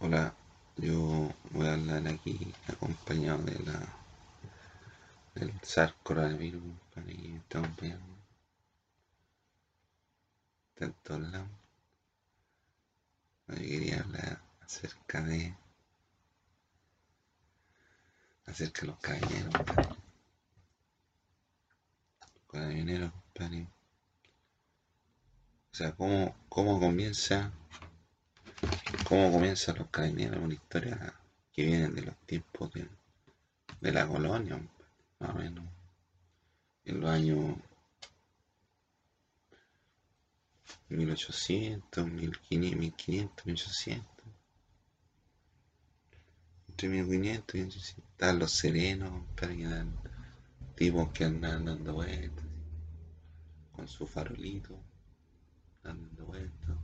Hola, yo voy a hablar aquí acompañado de la del SARS coronavirus, compadre, y estamos viendo todos lados. Yo quería hablar acerca de acerca de los carabineros, compadre. Los carabineros, compadre. O sea, cómo, cómo comienza cómo comienzan los carabineros, una historia que viene de los tiempos de, de la colonia, más o menos, en los años 1800, 1500, 1500 1800. Entre 1500 y 1800 estaban los serenos, eran tipos que andaban dando vueltas, con su farolito, dando vueltas.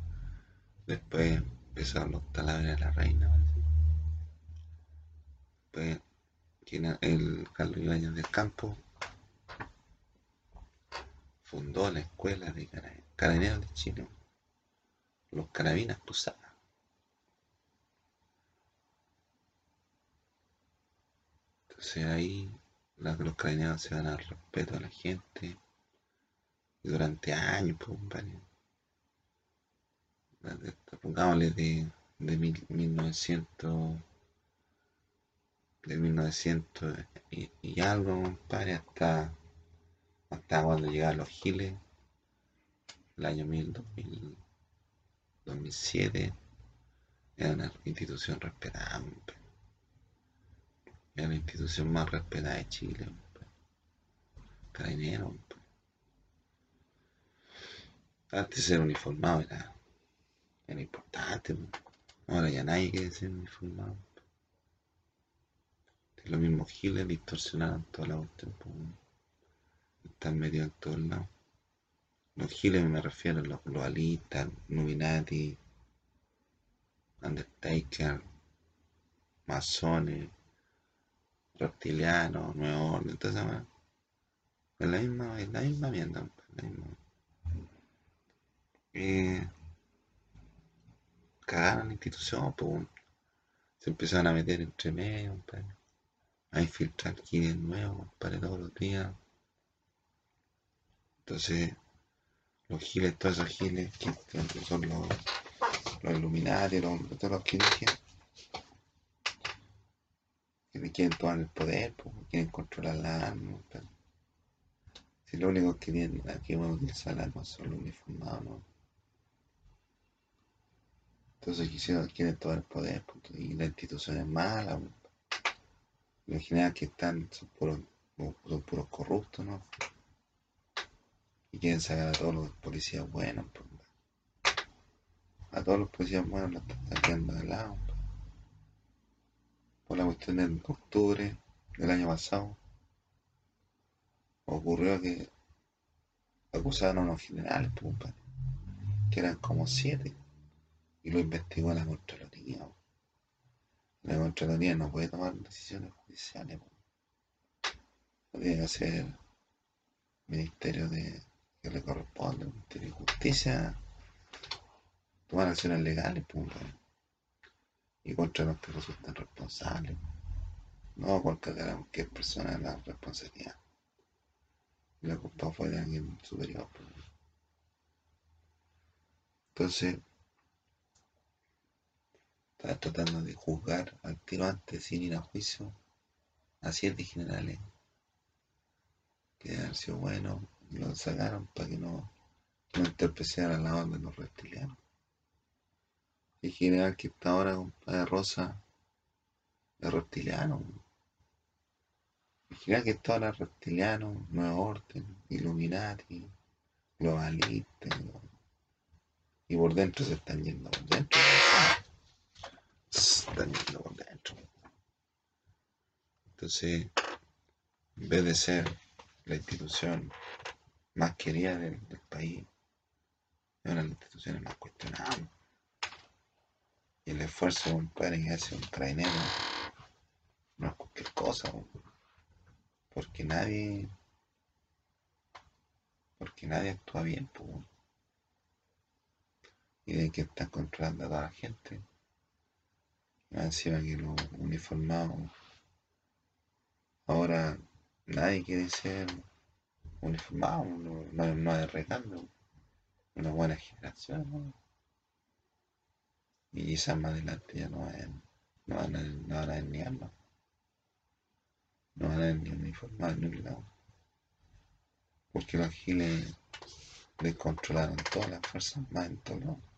Después empezaron los taladres de la reina. Después, quien el Carlos Ibáñez del Campo fundó la escuela de cara- carabineros de Chile, los carabinas cruzadas. Entonces ahí los carabineros se ganan el respeto de la gente y durante años, pues, compadre. Desde- Pongámosle de, de mil- 1900, de 1900 y, y algo, compadre, hasta, hasta cuando llegaron los giles, el año 1000, 2000, 2007, era una institución respetada. Era la institución más respetada de Chile, compadre. Carabinero. Antes ser uniformado era, era importante, pues. ahora ya nadie quiere ser uniformado. Los mismos giles distorsionaron toda la cuestión, pues, están metidos en todos lados. Los giles me refiero a los globalistas, Illuminati, Undertaker, masones, reptilianos, nuevo orden, weá. Es la misma, es la misma mierda, compadre, la misma. Eh, cagaron la institución, pues, se empezaron a meter entre medio, a infiltrar giles nuevos, compadre, todos los días. Entonces, los giles, todos esos giles que son los, los Illuminati, los, todos los que dije, que quieren tomar el poder, pues, quieren controlar la arma. Si lo único que tienen aquí van a utilizar las armas son los uniformados, ¿no? Entonces quisieron, quieren tomar el poder, y la institución es mala, pues. Los generales que están son puros, son puros corruptos, ¿no? Y quieren sacar a todos los policías buenos, pues. A todos los policías buenos los están sacando de lado. Por la cuestión de octubre del año pasado, ocurrió que acusaron a unos generales, pues, que eran como siete, y lo investigó la Contraloría. pues. La Contraloría no puede tomar decisiones judiciales, pues. Lo tiene que hacer el Ministerio de que le corresponde, el Ministerio de Justicia, tomar acciones legales, pues, compadre. y contra los que resultan responsables. No por cargar a cualquier persona la responsabilidad. La culpa fue de alguien superior. pues. Entonces, estaba tratando de juzgar al tiro antes sin ir a juicio a siete generales que han sido buenos y los sacaron para que no, no entorpecieran la orden de los reptilianos. El general que está ahora, compadre Rosa, es reptiliano. El general que está ahora es reptiliano, Nuevo Orden, Illuminati, globalista. Y por dentro se están yendo por dentro. Por dentro. Entonces, en vez de ser la institución más querida del, país, es una de las instituciones más cuestionadas. Y el esfuerzo, compadre, que hace un carabinero no es cualquier cosa, po. porque nadie, porque nadie actúa bien, po. y de que están controlando a toda la gente, Encima que los uniformados. Ahora nadie quiere ser uniformado, no, no, no hay recambio. Una buena generación. Y quizás más adelante ya no, hay, no, van, a, no van ni armas. No van a ver ni uniformados ni un lado. Porque los giles descontrolaron todas las fuerzas más en todo mundo.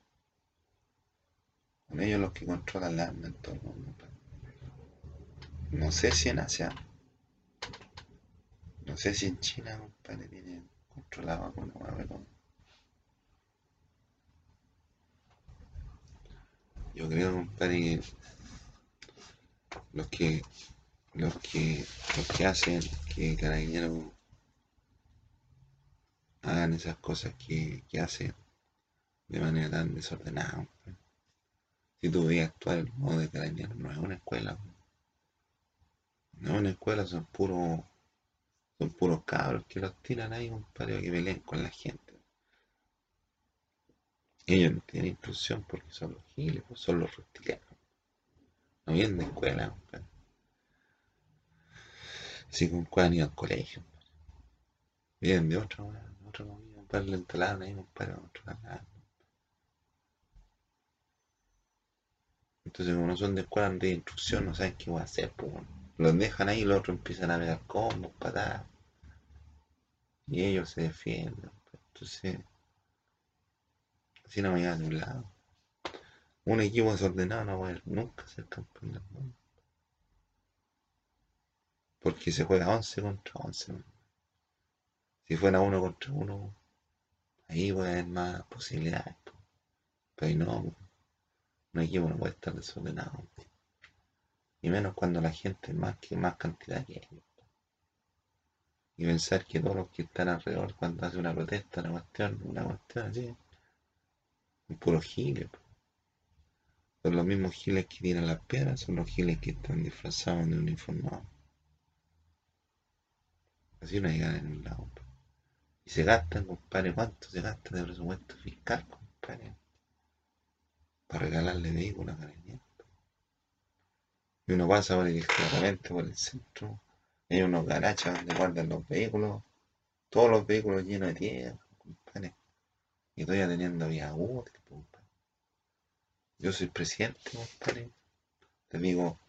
Son ellos los que controlan la arma en todo el mundo. No sé si en Asia, no sé si en China, compadre, tienen controlado alguna pero yo creo, compadre, que los que los que los que hacen que carabineros hagan esas cosas que, que hacen de manera tan desordenada. Si tú veías actuar el modo de carabineros, no es una escuela. No es una escuela, son puros son puros cabros que los tiran ahí, compadre, que peleen con la gente. Ellos no tienen instrucción porque son los giles, pues, son los reptilianos. No vienen de escuela, compadre. Así con cuál ido al colegio. Vienen de otra, otra movida, compadre, le entalaron ahí, compadre, otro lado. Entonces, como no son de escuela de instrucción, no saben qué va a hacer, pues. Los dejan ahí y los otros empiezan a pegar combos, patadas. Y ellos se defienden. Entonces, así no me a un lado. Un equipo desordenado no va a nunca ser campeón del. Porque se juega 11 contra 11. Si fuera uno contra uno, ahí a haber más posibilidades. Pero ahí no. Un no puede estar desordenado. Y menos cuando la gente más que más cantidad que ellos. Y pensar que todos los que están alrededor cuando hace una protesta, una cuestión, una cuestión así, son puros giles. Son los mismos giles que tiran las piedras, son los giles que están disfrazados de uniformados. Así no ganas en un lado. Y se gastan, compadre, ¿cuánto se gasta de presupuesto fiscal, compadre? Para regalarle vehículos a carabineros. Y uno pasa por el, claramente por el centro. Hay unos garachas donde guardan los vehículos. Todos los vehículos llenos de tierra, compadre. Y todavía teniendo vía útil. Yo soy presidente, compadre. Te digo,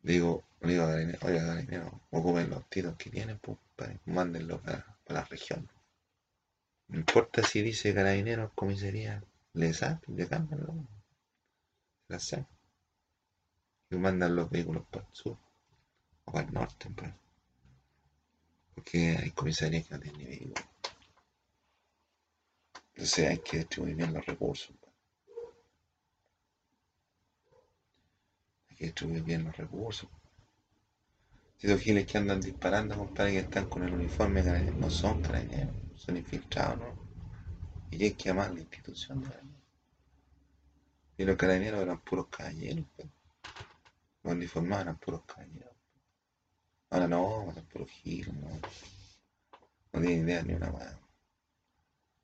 digo, digo a oiga, Garinero, ocupen los tiros que tienen, compadre. Mándenlos para, para, la región. No importa si dice carabinero, comisaría, le saben, le cambian, la y mandan los vehículos para el sur o para el norte. Porque hay comisarías que no tienen vehículos. Entonces hay que distribuir bien los recursos. Hay que distribuir bien los recursos. Si los giles que andan disparando, compadre, que están con el uniforme, no son carabineros, son infiltrados, ¿no? Hay que llamar a la institución de Y los carabineros eran puros caballeros, pues. Los uniformados eran puros caballeros. Ahora no, son puros giros, no. No tienen idea ni una más.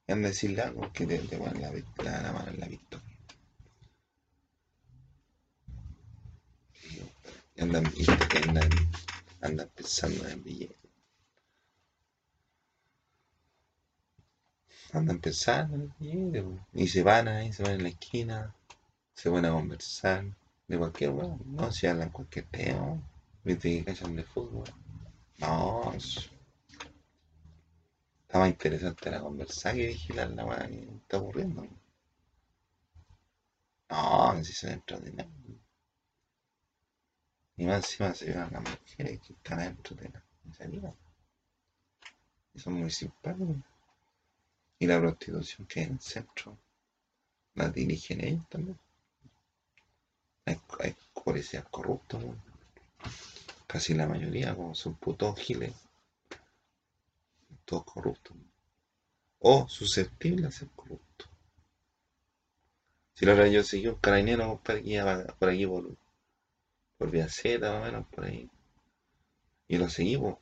Y andan a decirle algo que te, te ponen la, la, la, mano en la victoria. Y andan, andan, andan pensando en billetes. Andan pensando. Y se van ahí, se van en la esquina, se van a conversar de cualquier weón, no si hablan cualquier tema, viste que cachan de fútbol. No, está más interesante la conversar que vigilar la weá que está ocurriendo. No, si se de nada. Y más encima se ven las mujeres que están dentro de la salida. Y son muy simpáticos. Y la prostitución que hay en el centro la dirigen ellos también. Hay, policías corruptos, casi la mayoría, como son putos giles, todos corruptos, o susceptibles a ser corruptos. Si lo yo seguí un carabinero, compadre, que iba por aquí por, por Vía Z, más o menos, por ahí, y lo seguimos.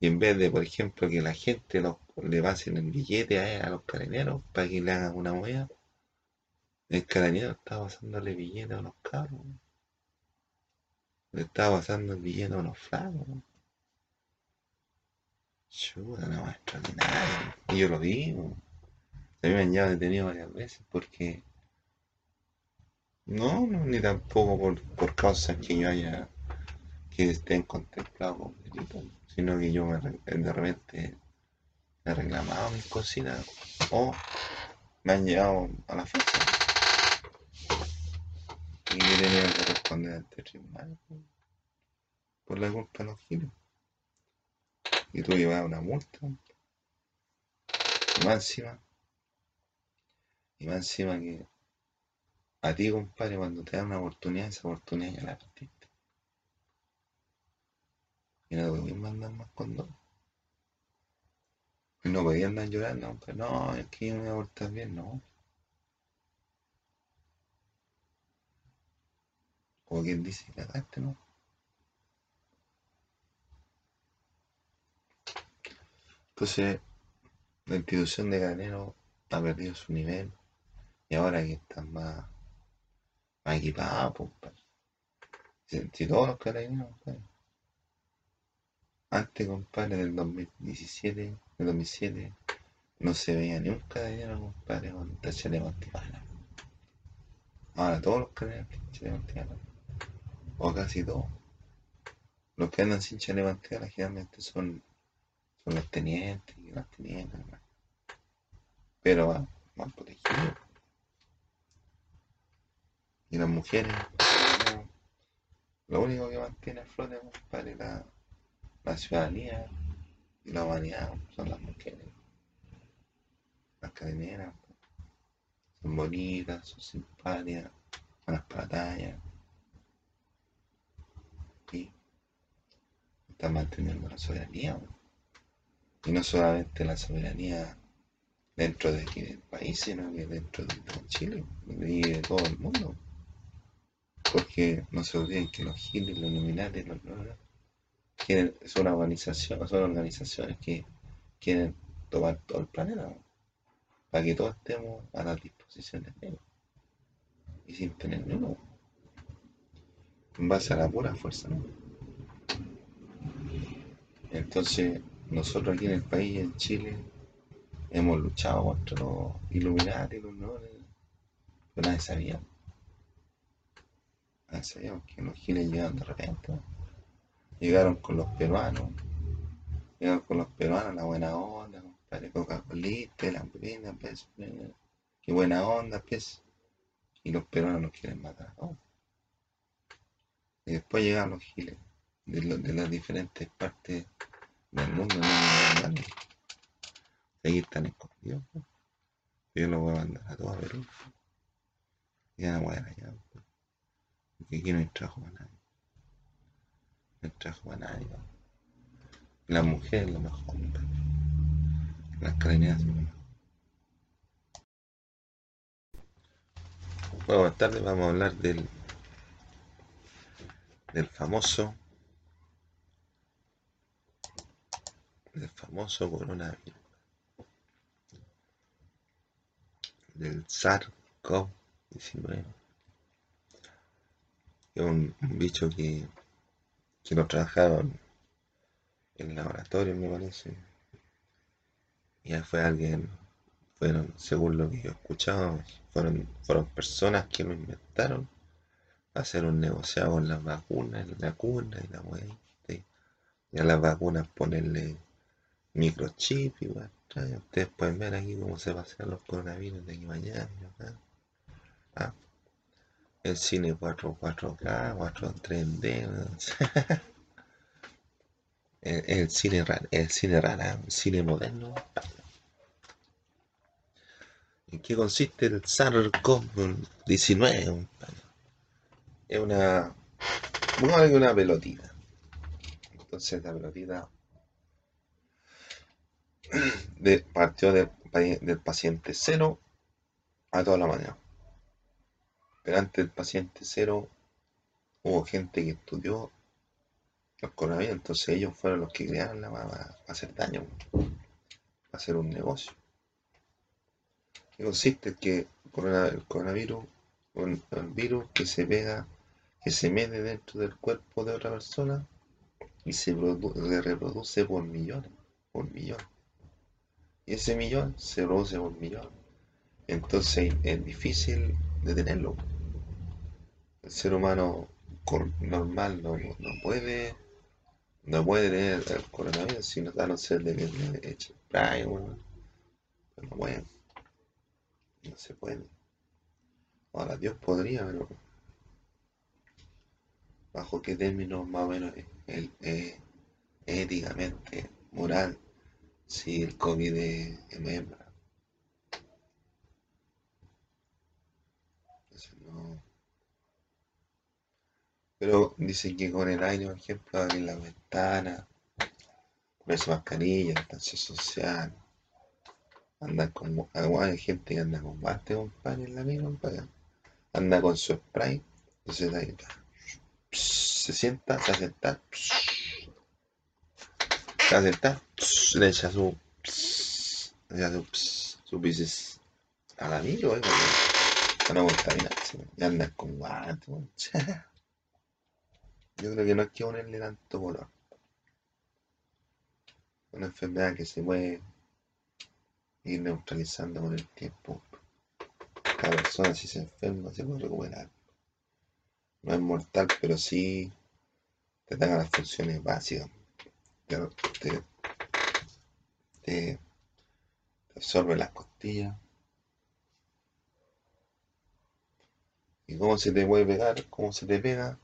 Y en vez de, por ejemplo, que la gente le pasen el billete a, los carabineros para que le hagan una huella, El carabinero estaba pasándole billetes a unos cabros. Le estaba pasando el billete a unos flacos. Chuta, una más extraordinaria. Y yo lo vi. A mí me han llevado detenido varias veces porque. No, no ni tampoco por, por causas que yo haya. Que estén contemplados como delito, sino que yo me, de repente he reclamado mis cocinas o me han llevado a la fuerza. Y he tenido que responder ante tribunal por la culpa de los giros. Y tú llevas una multa. Y más encima. Y más encima que a ti, compadre, cuando te dan una oportunidad, esa oportunidad ya la perdiste. Y no te podías mandar más con dos. Y no podías andar llorando, compadre. No, es que yo me voy a portar bien, no. Como quien dice, cagaste, ¿no? Entonces, la institución de Carabineros ha perdido su nivel y ahora que están más, más equipados, pues, si, si todos los carabineros, compadre. Antes, compadre, del 2017, del 2007, no se veía ni un carabinero, compadre, con chaleco antibala. Ahora todos los carabineros tienen chaleco. O casi todos. Los que andan sin chaleco antibala generalmente son, son los tenientes y las tenientes, pero van, van protegidos. Y las mujeres, lo único que mantiene a flote, compadre, la, la ciudadanía y la humanidad son las mujeres. Las carabineras son bonitas, son simpáticas, las batallas y están manteniendo la soberanía. Y no solamente la soberanía dentro de aquí del país, sino que dentro de Chile y de todo el mundo. Porque no se olviden que los giles, los Illuminati, los, los, quieren, son, organizaciones, son organizaciones que quieren tomar todo el planeta para que todos estemos a las disposiciones de ellos y sin tener ninguno en base a la pura fuerza ¿no? entonces nosotros aquí en el país en Chile hemos luchado contra los Illuminati los no pero nadie sabía nadie sabía que los giles llegaron de repente. Llegaron con los peruanos llegaron con los peruanos la buena onda compadre Coca-Cola la hamburguesa pues qué buena onda pues y los peruanos nos quieren matar ¿no? y después llegaron los giles de, las diferentes partes del mundo no, no, no, ahí están escondidos pues. yo los voy a mandar a todo a Perú y a la mujer allá pues. porque aquí no hay trabajo para nadie para nadie ¿no? la mujer es lo mejor las carabineras son lo mejor bueno, más tarde vamos a hablar del del famoso del famoso coronavirus. Del SARS-CoV-19 que es un, bicho que que lo trabajaron en laboratorio me parece ya fue alguien fueron según lo que yo escuchaba fueron, fueron personas que lo inventaron hacer un negociado con las vacunas, la cuna y la weá. Y a las vacunas ponerle microchip y weá. Ustedes pueden ver aquí cómo se pasean los coronavirus de aquí mañana. Ah, el cine 4, 4K, 4 3D. el, el, cine raro, el cine rara, el cine moderno. ¿En qué consiste el SARS-CoV-19? es una, bueno, una pelotita. Entonces la pelotita de, partió del, del paciente cero a toda la mañana. Pero antes del paciente cero hubo gente que estudió los coronavirus, entonces ellos fueron los que crearon la para hacer daño, para hacer un negocio. Que consiste que el coronavirus, un, virus que se pega, que se mete dentro del cuerpo de otra persona y se reproduce por millones, por millones. Y ese millón se reproduce por millones. Entonces es difícil detenerlo. El ser humano normal no, no puede no puede tener el coronavirus sino a no ser de que le eche spray, bueno. No puede. No se puede. Ahora Dios podría, pero bajo qué términos más o menos el, éticamente, moral, si el COVID es, hembra. no. Pero dicen que con el aire, por ejemplo, abrir la ventana, ponerse mascarilla, distancia social, andar con. Hay gente que anda con bate, compadre, en la misma, compadre. Anda con su spray, entonces ahí se sienta, se asenta, se asenta, le echa su. le echa su. su pisis al amigo, eh, para no contaminarse, y anda con guante, Yo creo que no hay que ponerle tanto color. Una enfermedad que se puede ir neutralizando con el tiempo. Cada persona si se enferma se puede recuperar. No es mortal, pero sí te dan las funciones básicas. Te, te, absorbe las costillas. ¿Y cómo se te puede pegar? ¿Cómo se te pega?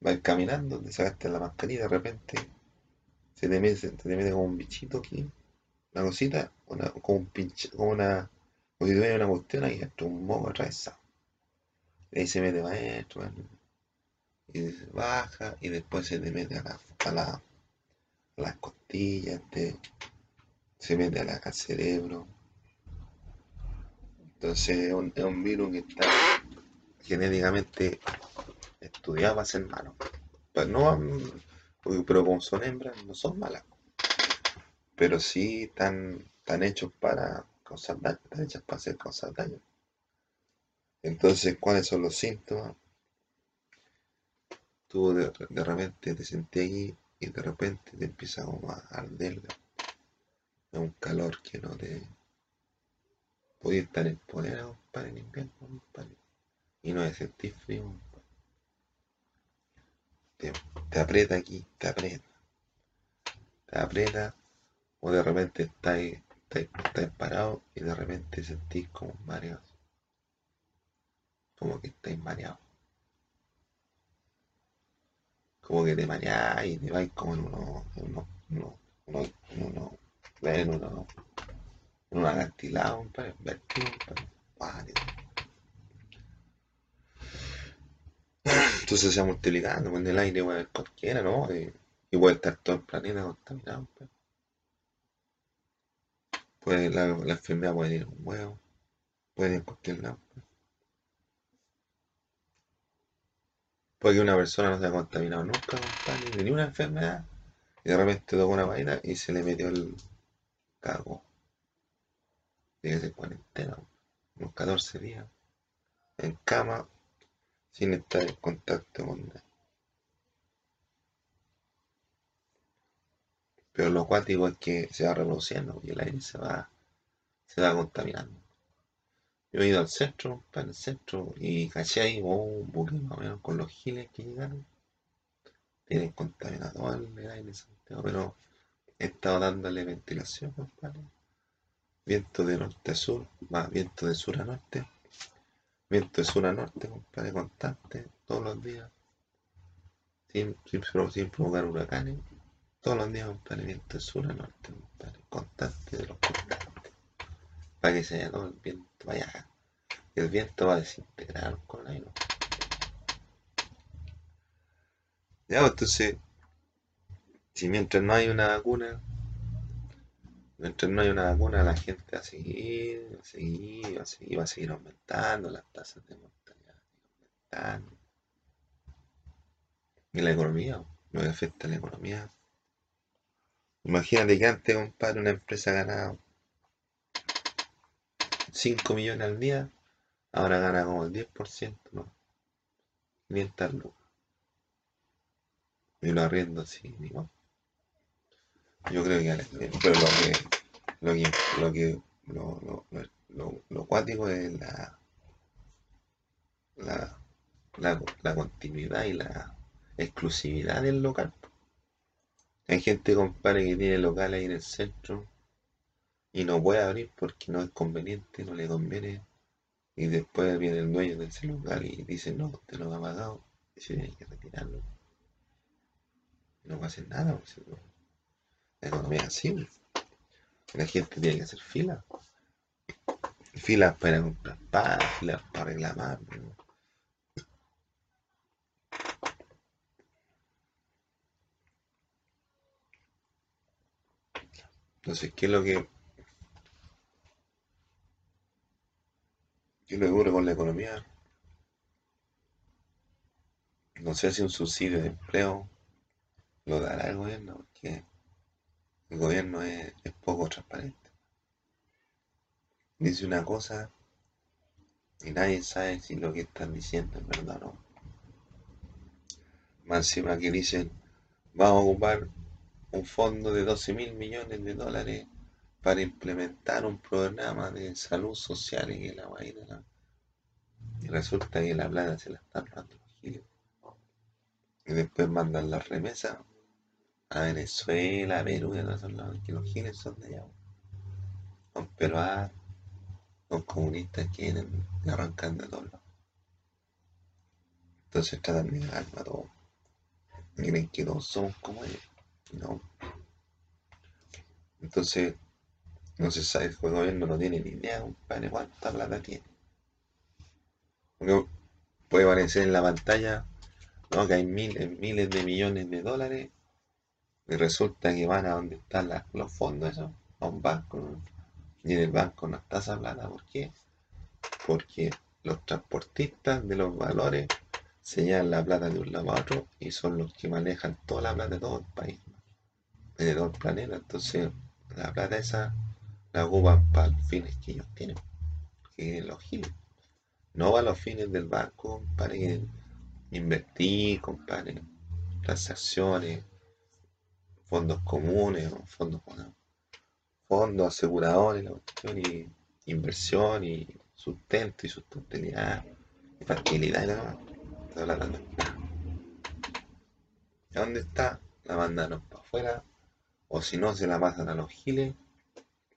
Vas caminando, te sacaste la mascarilla, de repente se te mete, te mete como un bichito aquí, una cosita, como un pinche, como una, como si tuviera una cuestión ahí, esto, un moco atravesado. Y ahí se mete maestro, y baja, y después se te mete a la, a la, a las costillas, se mete a la, al cerebro. Entonces es un virus que está genéticamente estudiaba para ser malo. Pues no, pero como son hembras, no son malas. Pero sí están, están hechos para causar daño, están hechas para hacer causar daño. Entonces, ¿cuáles son los síntomas? Tú de, repente te sentí ahí y de repente te empieza como a arder. Es un calor que no te... Podía estar en para en invierno, Y no es sentir frío, te, aprieta aquí, te aprieta. Te aprieta o de repente estáis, estáis, parado y de repente sentís como mareos. Como que estáis mareados. Como que te mareáis y te vais como en uno, en uno, uno, uno, uno, en uno, en un acantilado, un vértigo, Entonces se multiplicando, con el aire puede haber cualquiera, ¿no? Y, puede estar todo el planeta contaminado. Puede, la, enfermedad puede ir en un huevo, puede ir en cualquier lado. Puede que una persona no se haya contaminado nunca, compadre, ni una enfermedad, y de repente tocó una vaina y se le metió el cago. Tiene cuarentena, unos 14 días, en cama, sin estar en contacto con nadie. Pero lo cuático es que se va reproduciendo y el aire se va, se va contaminando. Yo he ido al centro, para el centro, y caché ahí oh, un más o menos con los giles que llegaron. Tienen contaminado el aire Santiago, pero he estado dándole ventilación, compadre. Viento de norte a sur, más viento de sur a norte Viento de sur a norte, compadre, constante, todos los días. Sin, sin, provocar huracanes. Todos los días, compadre, viento de sur a norte, compadre, constante de los constantes. Para que se vaya todo el viento, vaya. El viento va a desintegrar con la aire. Ya, pues, entonces, si mientras no hay una vacuna, Mientras no hay una vacuna, la gente va a seguir, va a seguir, va a seguir, va a seguir aumentando las tasas de mortalidad, aumentando. Y la economía, lo que afecta a la economía. Imagínate que antes, compadre, una empresa ganaba 5 millones al día, Ahora gana como el 10%, ¿no? 500 lucas. Y lo arriendo así, igual. Yo creo que pero lo que lo que lo que lo, lo, lo, lo cuático es la, la, la, continuidad y la exclusividad del local. Hay gente, compadre, que tiene local ahí en el centro y no puede abrir porque no es conveniente, no le conviene. Y después viene el dueño de ese local y dice, no, usted lo ha pagado y se tiene que retirarlo. no va a hacer nada. Pues, la economía así. La gente tiene que hacer fila. Filas para comprar pan, filas para reclamar. Entonces, ¿qué es lo que... ¿Qué es lo que ocurre con la economía? No sé si un subsidio de empleo lo dará el gobierno, porque el gobierno es, poco transparente. Dice una cosa y nadie sabe si lo que están diciendo es verdad o no. Más encima que dicen, vamos a ocupar un fondo de 12 mil millones de dólares para implementar un programa de salud social en la vaina. Y resulta que la plata se la están dando. Y después mandan las remesas a Venezuela, a Perú y a todos lados, que los giles son de allá. Son peruanos, son comunistas que vienen y arrancan de todos lados. Entonces tratan de alma a todos. Miren que todos somos como ellos. No. Entonces, no se sabe, el gobierno no tiene ni idea, compadre, cuánta plata tiene. Porque puede aparecer en la pantalla, ¿no? Que hay miles, miles de millones de dólares y resulta que van a donde están los fondos, eso, a un banco, y en el banco no está esa plata. ¿Por qué? Porque los transportistas de los valores se llevan la plata de un lado a otro y son los que manejan toda la plata de todo el país de todo el planeta. Entonces, la plata esa la ocupan para los fines que ellos tienen, que los giles. No para los fines del banco, para invertir, compadre, transacciones, fondos comunes, fondos, fondos aseguradores, y inversión y sustento y sustentabilidad y facilidad y nada más. ¿Dónde está? La mandaron para afuera o si no, se la pasan a los giles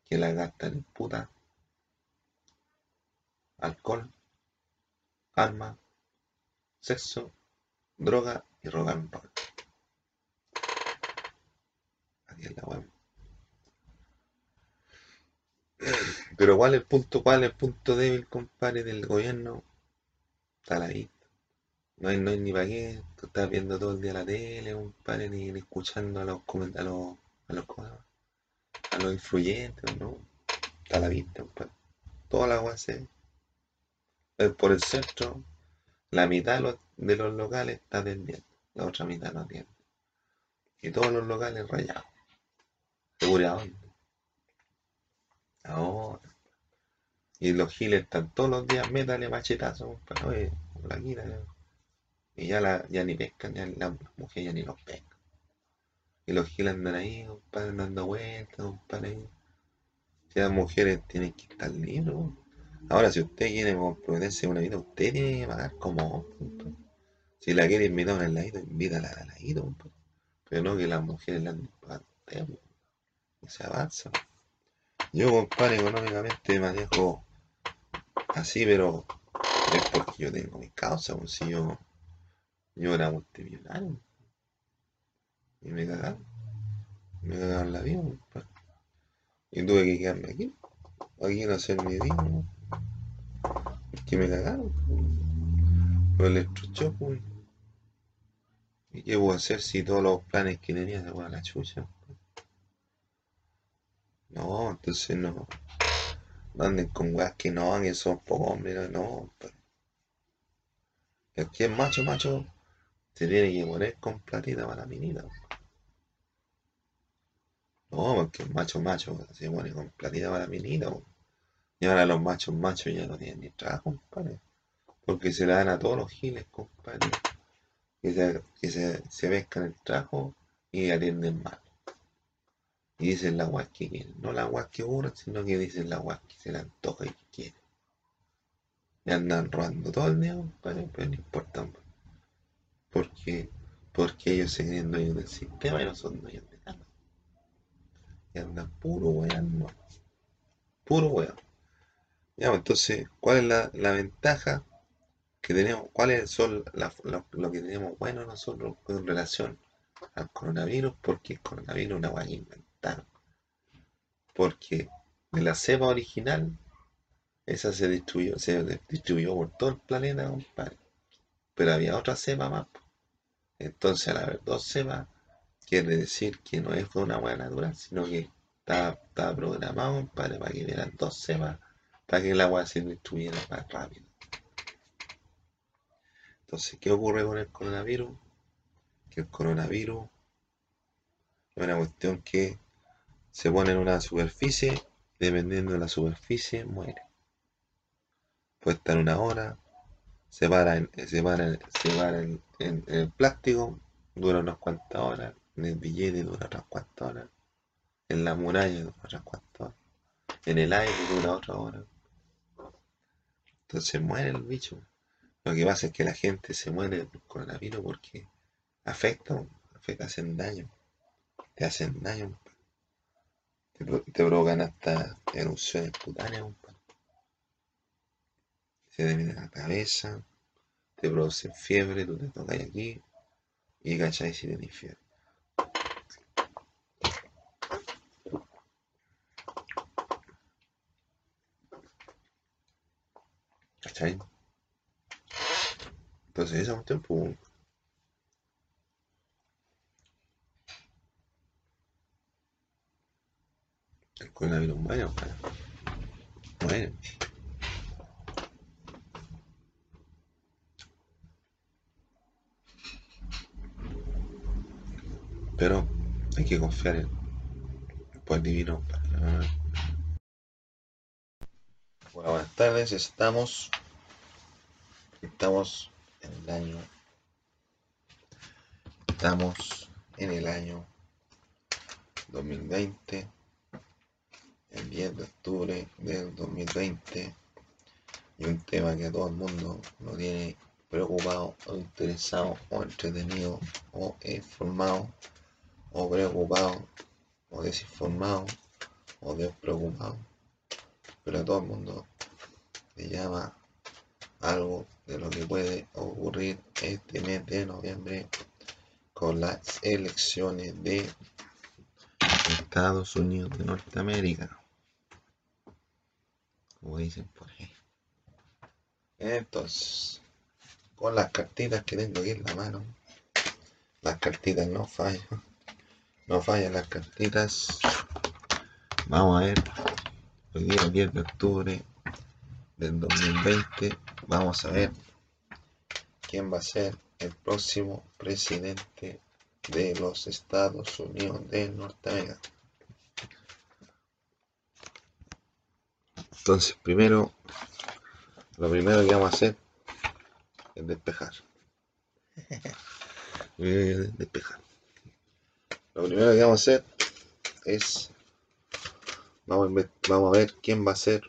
que la gastan en puta, alcohol, armas, sexo, droga y and roll. Aquí es la web. Pero ¿cuál es el punto, cuál es el punto débil, compadre, del gobierno? Está la vista. No hay, no hay ni para qué. Tú estás viendo todo el día la tele, compadre, ni, ni escuchando a los, a los a los, a los influyentes, ¿no? A la vista. Toda la agua se. Por el centro, la mitad de los, locales está vendiendo, la otra mitad no tiene. Y todos los locales rayados. Seguridad. Ahora. Y los giles están todos los días, métale machetazo, para oye, la quita. Y ya, la, ya ni pescan, ya la mujer ya ni los pesca. Y los giles andan ahí, compadre, dando vueltas, compadre. Si las mujeres tienen que estar libres, Ahora, si usted quiere comprometerse una vida, usted tiene que pagar como Si la quiere invitar a un heladito, invítala al heladito, Pero no que las mujeres le anden pagando se avanza. Yo, compadre, económicamente manejo así, pero es porque yo tengo mi causa, pues si yo, yo era multimillonario. Y me cagaron. Me cagaron la vida, pues. Y tuve que quedarme aquí. Aquí no hacer mi vida, ¿no? que me cagaron. Lo electrochoc, pues. ¿Y qué a hacer si todos los planes que tenía se van a la chucha? No, entonces no. No anden con weas que no, que son pocos hombres, no. Pues. El que es macho, macho, se tiene que poner con platita para la minita. No, porque macho macho se pone con platita para la minita. Y ahora los machos machos ya no tienen ni trabajo, compadre. Porque se le dan a todos los giles, compadre. Que se, que se, se el trabajo y atienden mal. Y dicen la guas que quieren. No la guas que ocurren, sino que dicen la guas que se le antoja y que quieren. Y andan robando todo el día, pero no importa. Porque, porque ellos se creen dueños del sistema y no son dueños de nada. Y andan puro weón, Puro weón. Ya, pues, entonces, ¿cuál es la, la ventaja que tenemos? ¿Cuáles son la, lo que tenemos bueno nosotros en relación al coronavirus? Porque el coronavirus es una weá inventada. Porque de la cepa original, esa se distribuyó, se distribuyó por todo el planeta, compadre. Pero había otra cepa más. Entonces, al haber dos cepas, quiere decir que no es una weá natural, sino que estaba, estaba programado, para que hubieran dos cepas para que el agua se distribuyera más rápido. Entonces, ¿qué ocurre con el coronavirus? Que el coronavirus es una cuestión que se pone en una superficie, dependiendo de la superficie, muere. Puede estar una hora, se para en, se para, se para en, en, el plástico, dura unas cuantas horas, en el billete dura unas cuantas horas, en la muralla dura unas cuantas horas, en el aire dura otra hora. Entonces muere el bicho. Lo que pasa es que la gente se muere por coronavirus porque afecta, afecta, hacen daño. Te hacen daño. Te, te provocan hasta erupciones cutáneas. Se te la cabeza, te producen fiebre, tú te tocas aquí y cachai si tenés fiebre. ¿Cachai? Entonces esa cuestión, pues. Coronavirus muere, ojalá. Muere. Pero hay que confiar en el poder divino. Bueno, buenas tardes, estamos Estamos en el año. Estamos en el año 2020, el 10 de octubre del 2020, y un tema que todo el mundo lo tiene preocupado o interesado o entretenido o informado o preocupado o desinformado o despreocupado, pero todo el mundo le llama algo de lo que puede ocurrir este mes de noviembre con las elecciones de Estados Unidos de Norteamérica. Como dicen por ahí. Entonces, con las cartitas que tengo aquí en la mano, las cartitas no fallan. No fallan las cartitas. Vamos a ver. Hoy día 10 de octubre del 2020 Vamos a ver quién va a ser el próximo presidente de los Estados Unidos de Norteamérica. Entonces, primero, lo primero que vamos a hacer es despejar. despejar. Lo primero que vamos a hacer es, vamos a, ver, vamos a ver quién va a ser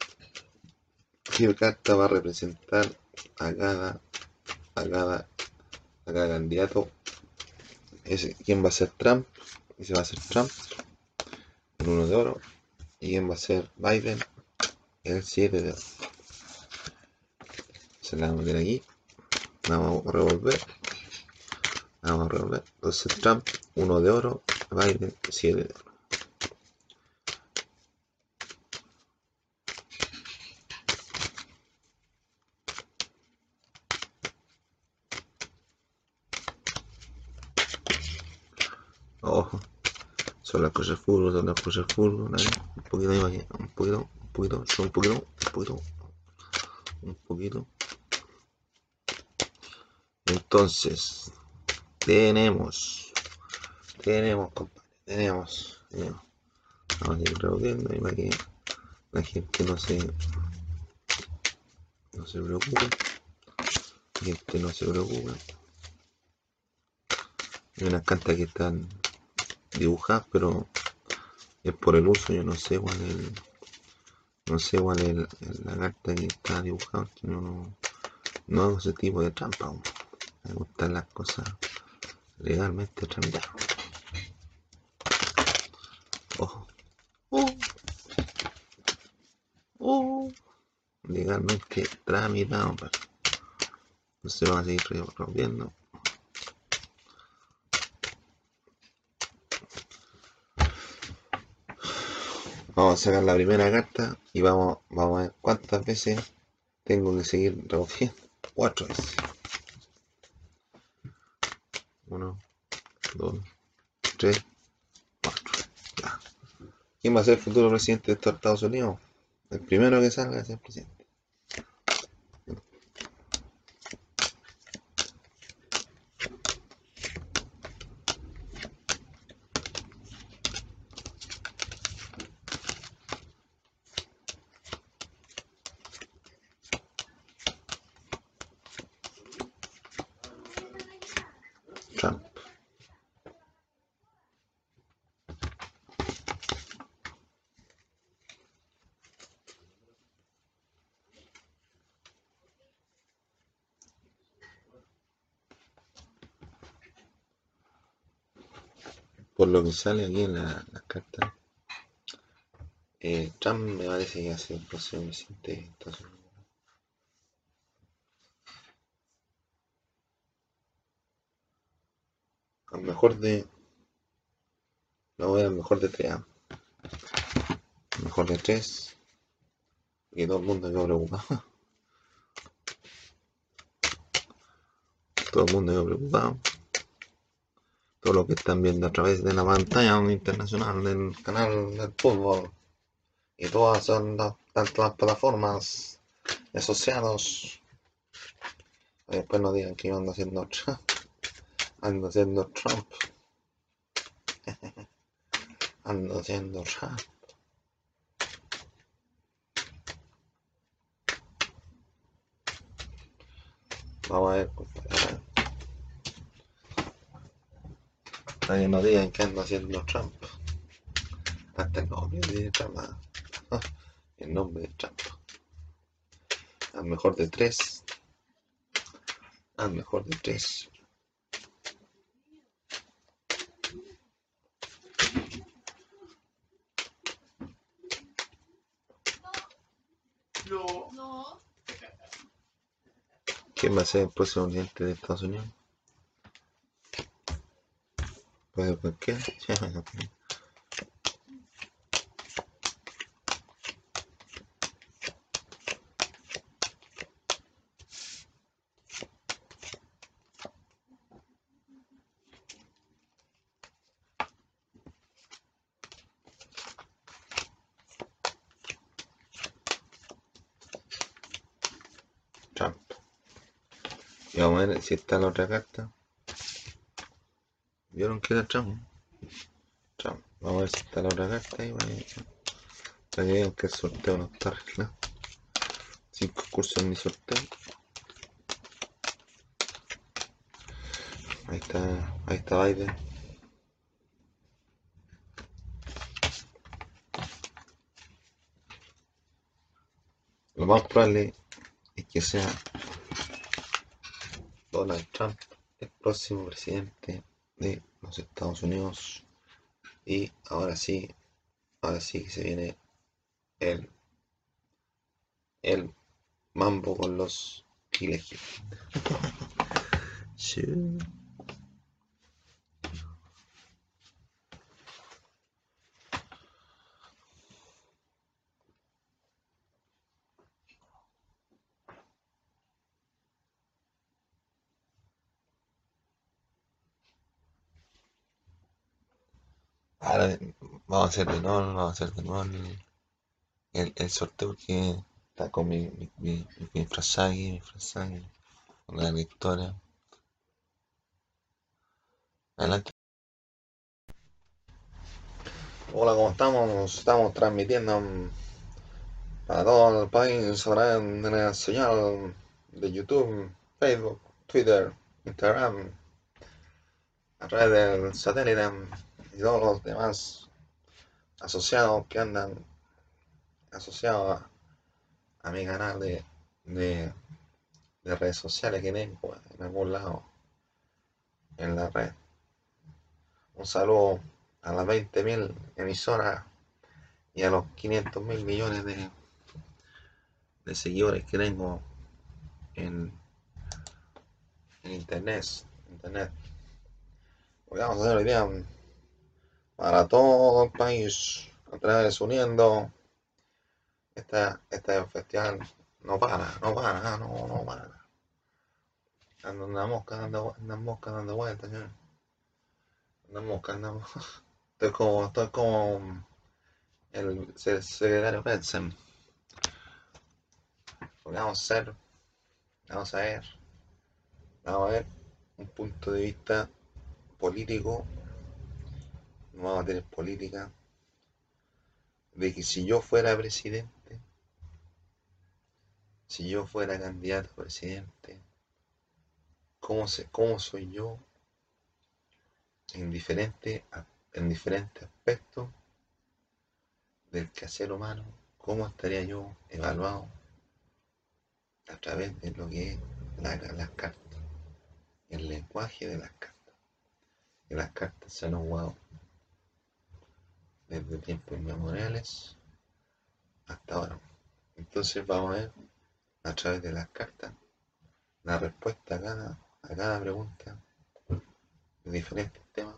qué carta va a representar a cada, a cada, a cada candidato. Ese, ¿Quién va a ser Trump? Ese va a ser Trump, el uno de oro. ¿Y quién va a ser Biden? El 7 de. Se la vamos a meter aquí. Vamos a revolver. Vamos a revolver. Entonces Trump, uno de oro. Biden, 7 de oro. Son las cosas fútbol, son las cosas fútbol, ¿vale? Un poquito más aquí, un poquito, un poquito, son un poquito, un poquito, un poquito. Entonces, tenemos, tenemos, compadre, tenemos, tenemos. Vamos a ir revolviendo y para que la gente no se, no se preocupe. Y este no se preocupe. Hay unas cartas que están dibujadas, pero es por el uso, yo no sé cuál es no sé cuál es la carta que está dibujada, que no, no, hago ese tipo de trampa. Me gustan las cosas legalmente tramitadas. Ojo. Oh. Oh. Legalmente tramitado. Entonces vamos a seguir rompiendo. Sacar la primera carta y vamos, vamos a ver cuántas veces tengo que seguir rompiendo. Cuatro veces. Uno, dos, tres, cuatro. Ya. ¿Quién va a ser el futuro presidente de Estados Unidos? El primero que salga es el presidente. Sale aquí en la, carta, eh, Trump me parece que a ser el próximo presidente de Estados Unidos. Al mejor de. No voy al mejor de tres. mejor de tres. Y todo el mundo quedó preocupado. Todo el mundo quedó preocupado todo lo que están viendo a través de la pantalla internacional del canal del fútbol. Y todas son las, plataformas asociadas después no digan que yo ando haciendo Trump ando haciendo Trump. Ando haciendo Trump. Vamos a ver, a ver. Nadie no digan que ando haciendo Trump. Hasta el nombre de Trump. Ah, el nombre de Trump. Al mejor de tres. Al mejor de tres. No. ¿Quién va a ser el próximo presidente de Estados Unidos? Puede cualquiera. Trump. Y vamos a ver si está la otra carta. ¿Vieron que era? Trump. Vamos a ver si está la otra carta ahí para que vean que el sorteo no está arreglado. Cinco cursos en mi sorteo. Ahí está, ahí está Biden. Lo más probable es que sea Donald Trump el próximo presidente de los Estados Unidos. Y ahora sí, ahora sí que se viene el, el mambo con los giles. Ahora vamos a hacer de nuevo, vamos a hacer de nuevo el, el, sorteo que está con mi, mi, mi, mi frasagi, mi frasagi, con la victoria. Adelante. Hola, ¿cómo estamos? Estamos transmitiendo para todo el país sabrán en el señal de YouTube, Facebook, Twitter, Instagram, a través del satélite y todos los demás asociados que andan asociados a, mi canal de, de, redes sociales que tengo en algún lado en la red. Un saludo a las 20.000 emisoras y a los 500 mil millones de, de seguidores que tengo en, internet. internet. Vamos a hacer hoy día para todo el país, a través uniendo esta, este festival no para, no para, no, no para. Anda una mosca dando, una mosca dando vueltas. Una mosca andamos. Estoy como, estoy como el secretario Petzen. Vamos a hacer, vamos a ver, vamos a ver un punto de vista político, vamos a tener política, de que si yo fuera presidente, si yo fuera candidato a presidente, ¿cómo, se, cómo soy yo en diferentes, en diferentes aspectos del quehacer humano, cómo estaría yo evaluado a través de lo que es las cartas, el lenguaje de las cartas. Y las cartas se han jugado desde tiempos inmemoriales hasta ahora. Entonces vamos a ver a través de las cartas la respuesta a cada, a cada pregunta de diferentes temas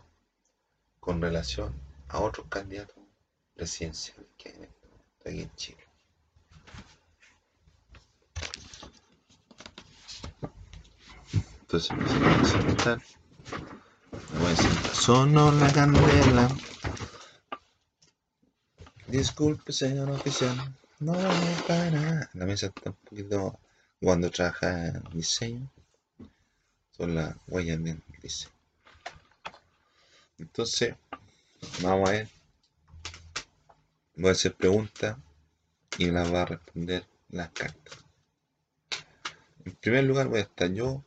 con relación a otros candidatos presidenciales que hay en este momento aquí en Chile. Entonces voy a sentar. Me voy a sentar. Sonó la candela. Disculpe, señor oficial. No, para. La mesa está un poquito. Cuando trabaja en diseño, son las huellas del diseño. Entonces, vamos a ver voy a hacer preguntas y las va a responder las cartas. En primer lugar voy a estar yo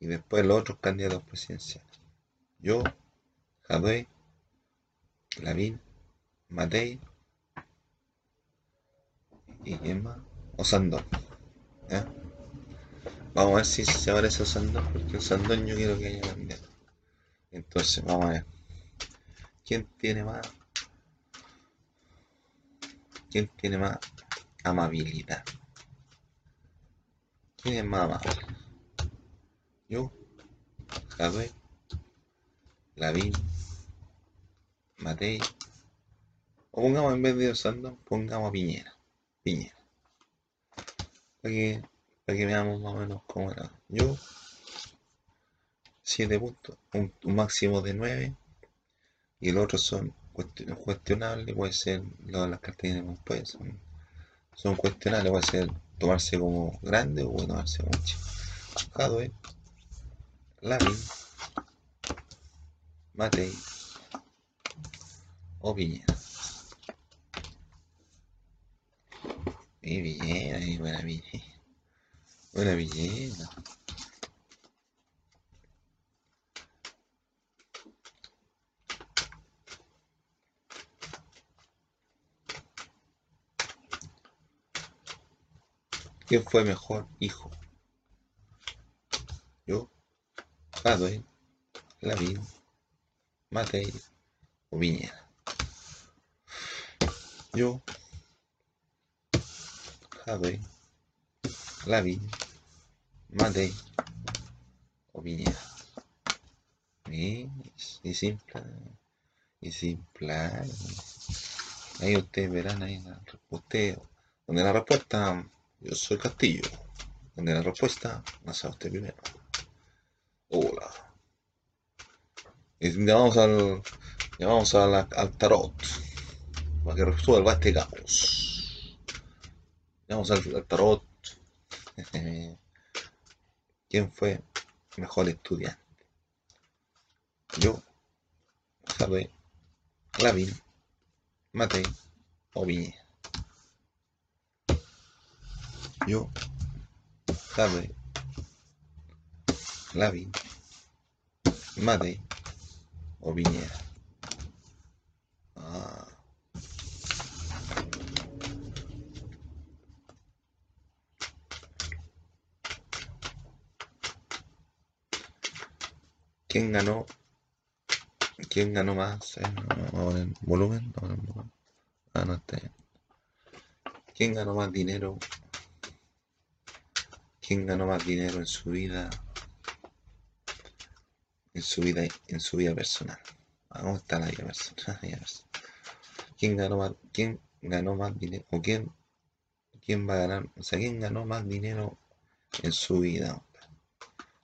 y después los otros candidatos presidenciales. Yo, Jadwe, Lavín, Matei y Emma Osandón. Vamos a ver si se parece a Osandón, porque Osandón yo quiero que haya candidato. Entonces, vamos a ver. ¿Quién tiene más ¿Quién tiene más amabilidad? ¿Quién es más amable? Yo, Javier, Lavín, Matei, o pongamos en vez de Osando, pongamos Piñera. Piñera. Para que, para que veamos más o menos cómo era. Yo, 7 puntos, un, máximo de 9, y el otro son cuestionable, puede ser las cartas que tenemos pues son, son cuestionables, puede ser tomarse como grande o tomarse como chico. Jadwe, Lavín, Matei o Piñera. Y Villena, y buena Villena. Buena Villena. ¿Quién fue mejor hijo? Yo, Jadwe, Lavín, Matei o Viñera. Yo, Jadwe, Lavín, Matei o Viñera. Y, y simple, y simple. Ahí ustedes verán ahí la respuesta. Donde la respuesta yo soy Castillo. Donde la respuesta, más a usted primero. Hola. Y vamos al, vamos al tarot. Para que resuelva este caos. Vamos al, al tarot. ¿Quién fue mejor estudiante? Yo, Javier, Lavín, Matei o Viñe. Yo, Jadwe, Lavín, Matei o Piñera. Ah. ¿Quién ganó? ¿Quién ganó más? Ahora en volumen, ahora en volumen. Ah, no está bien. ¿Quién ganó más dinero? ¿Quién ganó más dinero en su vida? En su vida, en su vida personal. Ah, ¿Cómo está la vida personal? ¿Quién ganó más, quién ganó más dinero? ¿O quién, quién va a ganar? O sea, ¿quién ganó más dinero en su vida?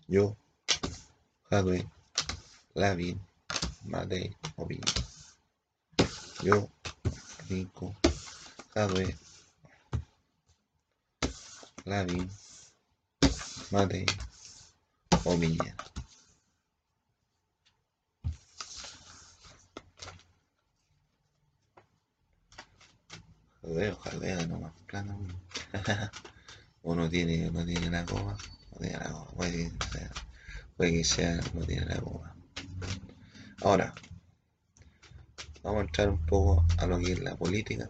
Yo, Jadwe, Lavin, Matei o Piñera. Yo, Nico, Jadwe, Lavin, Matei o Piñera. Joder, ojalá ganó más plano. Uno tiene, no tiene la goma, no tiene la goma, puede que sea, puede que sea, no tiene la goma. Ahora, vamos a entrar un poco a lo que es la política.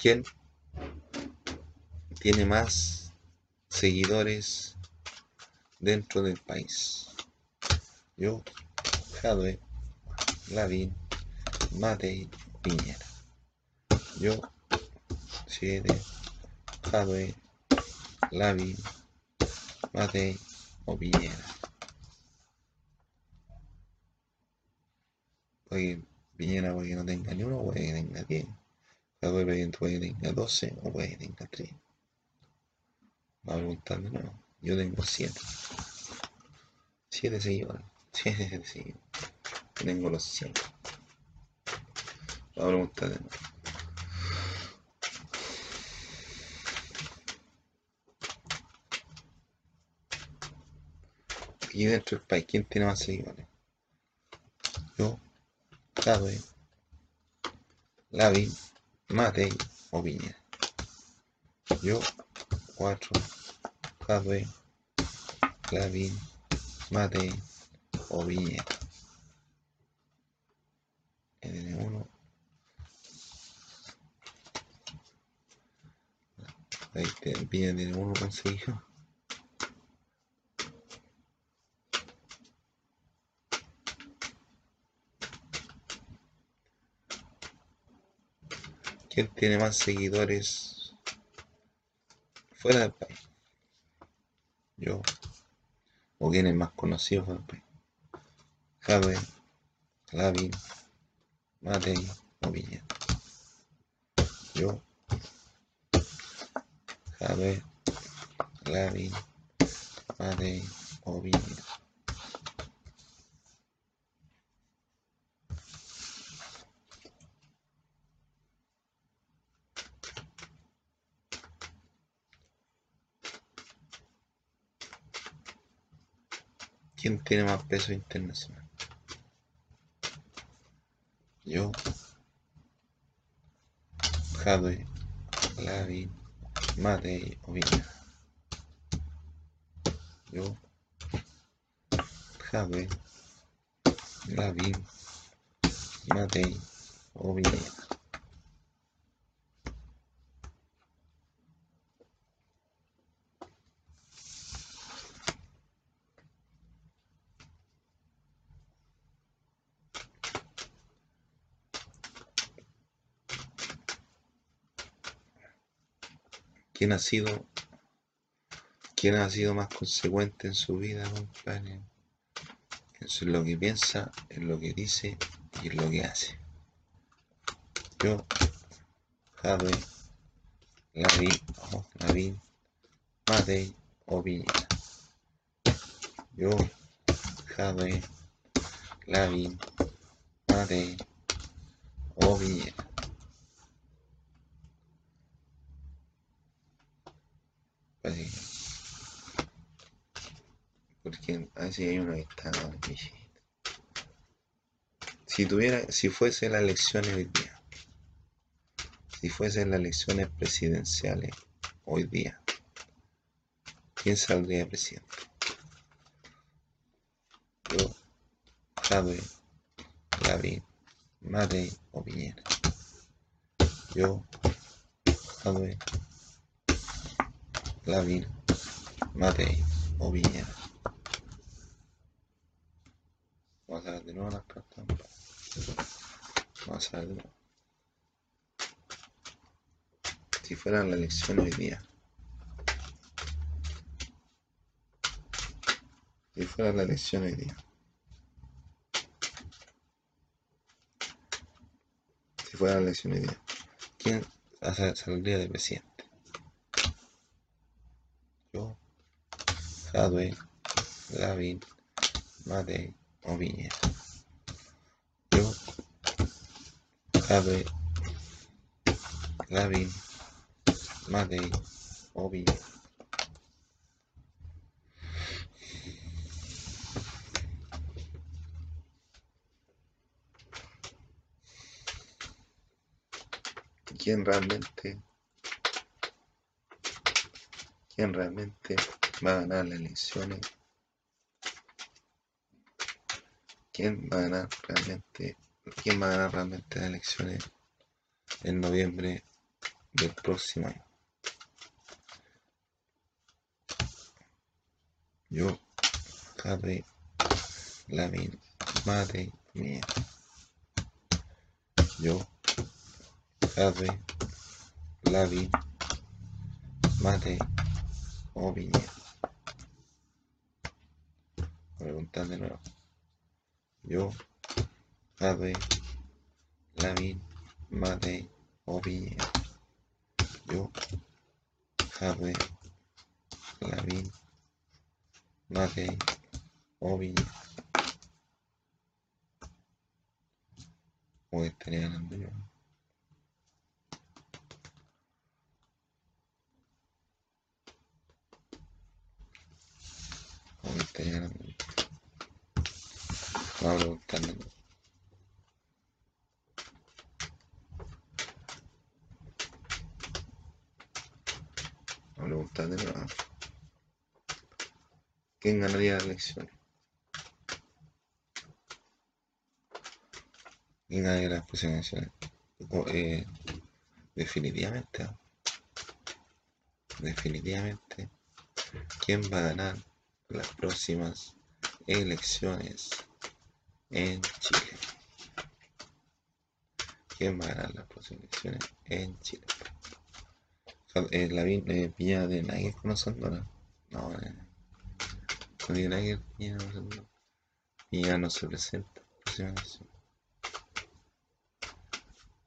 ¿Quién tiene más seguidores dentro del país? Yo, Jadwe, Lavín, Matei, Piñera. Yo, Siete, Jadwe, Lavín, Matei o Piñera. Que Piñera puede que no tenga ni uno, puede que tenga 10. Jadwe puede que tenga 12 o puede que tenga 3. Va a preguntar de nuevo. Yo tengo 7. 7 seguidores. 7 seguidores. Tengo los 100. Va a preguntar de nuevo. Aquí dentro del país, ¿quién tiene más seguidores? Yo, Jadwe, Lavín, Matei o Piñera. Yo, 4, Jadwe, Lavín, Matei o. Tiene uno. Ahí te- Piñera tiene uno conseguido. ¿Quién tiene más seguidores fuera del país? Yo. ¿O quién es más conocido fuera del país? Jadwe, Lavín, Matei o Piñera. Yo. Jadwe, Lavín, Matei o ¿Quién tiene más peso internacional? Yo, Jadwe, Lavín, Matei o Piñera. Yo, Jadwe, Lavín, Matei o Piñera. ¿Quién ha sido, quién ha sido más consecuente en su vida, compadre? En lo que piensa, en lo que dice y en lo que hace. Yo, Jadwe, Lavín, oh, Lavín, Matei o Piñera. Yo, Jadwe, Lavín, Matei o Así. Porque así hay uno que está difícil. Si tuviera, si fuese las elecciones hoy día, si fuesen las elecciones presidenciales hoy día, ¿quién saldría de presidente? Yo, Jadwe, Lavín, Matei o Piñera. Yo, Jadwe, Lavín, Matei o Piñera. Vamos a ver de nuevo las preguntas. Vamos a ver de nuevo. Si fuera la elección hoy día. Si fuera la elección hoy día. Si fuera la elección hoy día. ¿Quién saldría de presidente? Yo, Jadwe, Lavín, Matei o Piñera. Yo, Jadwe, Lavín, Matei o Piñera. quién realmente quién realmente va a ganar las elecciones quién va a ganar realmente quién va a ganar realmente las elecciones en noviembre del próximo año yo Javi Lavín Mate Mía yo Jadwe, Lavín, Mate o Piñera. Preguntar de nuevo. Yo, Jadwe, Lavín, Mate o Piñera. Yo, Jadwe, Lavín, Mate o Piñera. O estaría ganando yo. Como estaría ganando yo. Vamos a preguntarle. Vamos a preguntarle nuevo. ¿Quién ganaría las elecciones? ¿Quién ganaría las próximas elecciones? O, eh, definitivamente. Definitivamente. ¿Quién va a ganar las próximas elecciones en Chile? ¿Quién va las próximas en Chile? Eh, la eh, de conociendo, ¿no? Eh, no. Piñera no se presenta.